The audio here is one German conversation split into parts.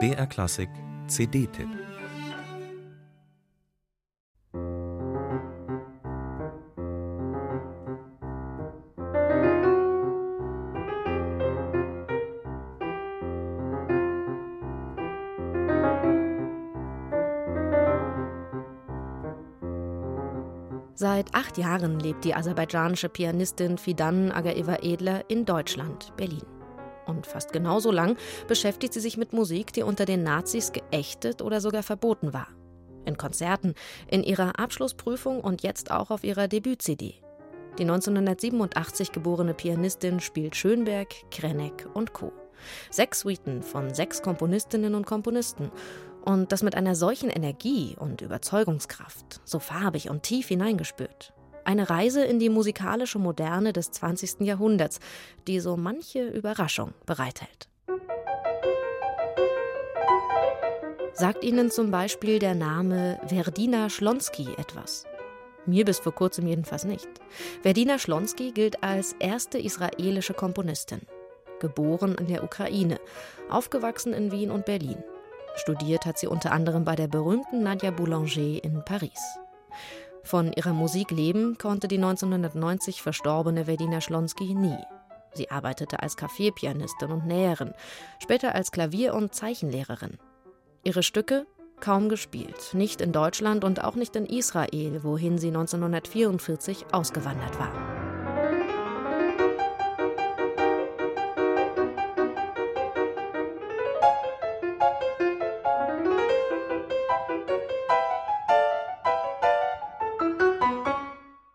BR Klassik CD-Tipp Seit acht Jahren lebt die aserbaidschanische Pianistin Fidan Agaeva Edler in Deutschland, Berlin. Und fast genauso lang beschäftigt sie sich mit Musik, die unter den Nazis geächtet oder sogar verboten war. In Konzerten, in ihrer Abschlussprüfung und jetzt auch auf ihrer Debüt-CD. Die 1987 geborene Pianistin spielt Schönberg, Krenek und Co. Sechs Suiten von sechs Komponistinnen und Komponisten und das mit einer solchen Energie und Überzeugungskraft, so farbig und tief hineingespürt. Eine Reise in die musikalische Moderne des 20. Jahrhunderts, die so manche Überraschung bereithält. Sagt Ihnen zum Beispiel der Name Verdina Schlonsky etwas? Mir bis vor kurzem jedenfalls nicht. Verdina Schlonsky gilt als erste israelische Komponistin. Geboren in der Ukraine, aufgewachsen in Wien und Berlin. Studiert hat sie unter anderem bei der berühmten Nadia Boulanger in Paris. Von ihrer Musik leben konnte die 1990 verstorbene Verdina Schlonsky nie. Sie arbeitete als Kaffeepianistin und Näherin, später als Klavier- und Zeichenlehrerin. Ihre Stücke kaum gespielt, nicht in Deutschland und auch nicht in Israel, wohin sie 1944 ausgewandert war.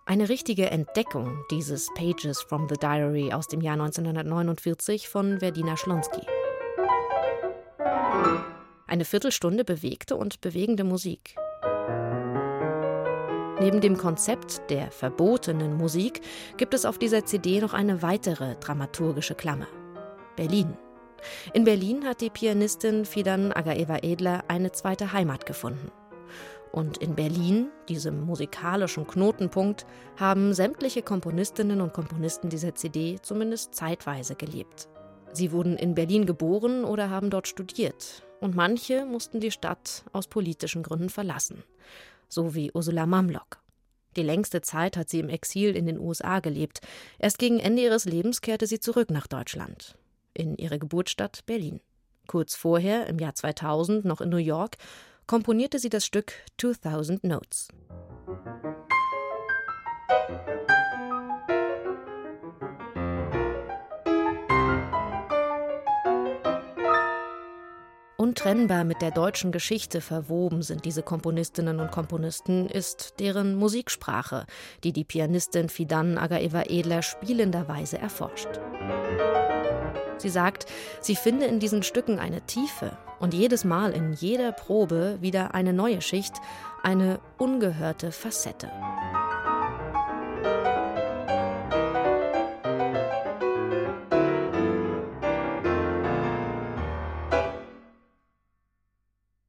Eine richtige Entdeckung dieses Pages from the Diary aus dem Jahr 1949 von Verdina Schlonsky. Eine Viertelstunde bewegte und bewegende Musik. Neben dem Konzept der verbotenen Musik gibt es auf dieser CD noch eine weitere dramaturgische Klammer. Berlin. In Berlin hat die Pianistin Fidan Agaeva Edler eine zweite Heimat gefunden. Und in Berlin, diesem musikalischen Knotenpunkt, haben sämtliche Komponistinnen und Komponisten dieser CD zumindest zeitweise gelebt. Sie wurden in Berlin geboren oder haben dort studiert. Und manche mussten die Stadt aus politischen Gründen verlassen. So wie Ursula Mamlock. Die längste Zeit hat sie im Exil in den USA gelebt. Erst gegen Ende ihres Lebens kehrte sie zurück nach Deutschland. In ihre Geburtsstadt Berlin. Kurz vorher, im Jahr 2000, noch in New York, komponierte sie das Stück 2000 Notes. Untrennbar mit der deutschen Geschichte verwoben sind diese Komponistinnen und Komponisten, ist deren Musiksprache, die die Pianistin Fidan Agaeva Edler spielenderweise erforscht. Sie sagt, sie finde in diesen Stücken eine Tiefe und jedes Mal in jeder Probe wieder eine neue Schicht, eine ungehörte Facette.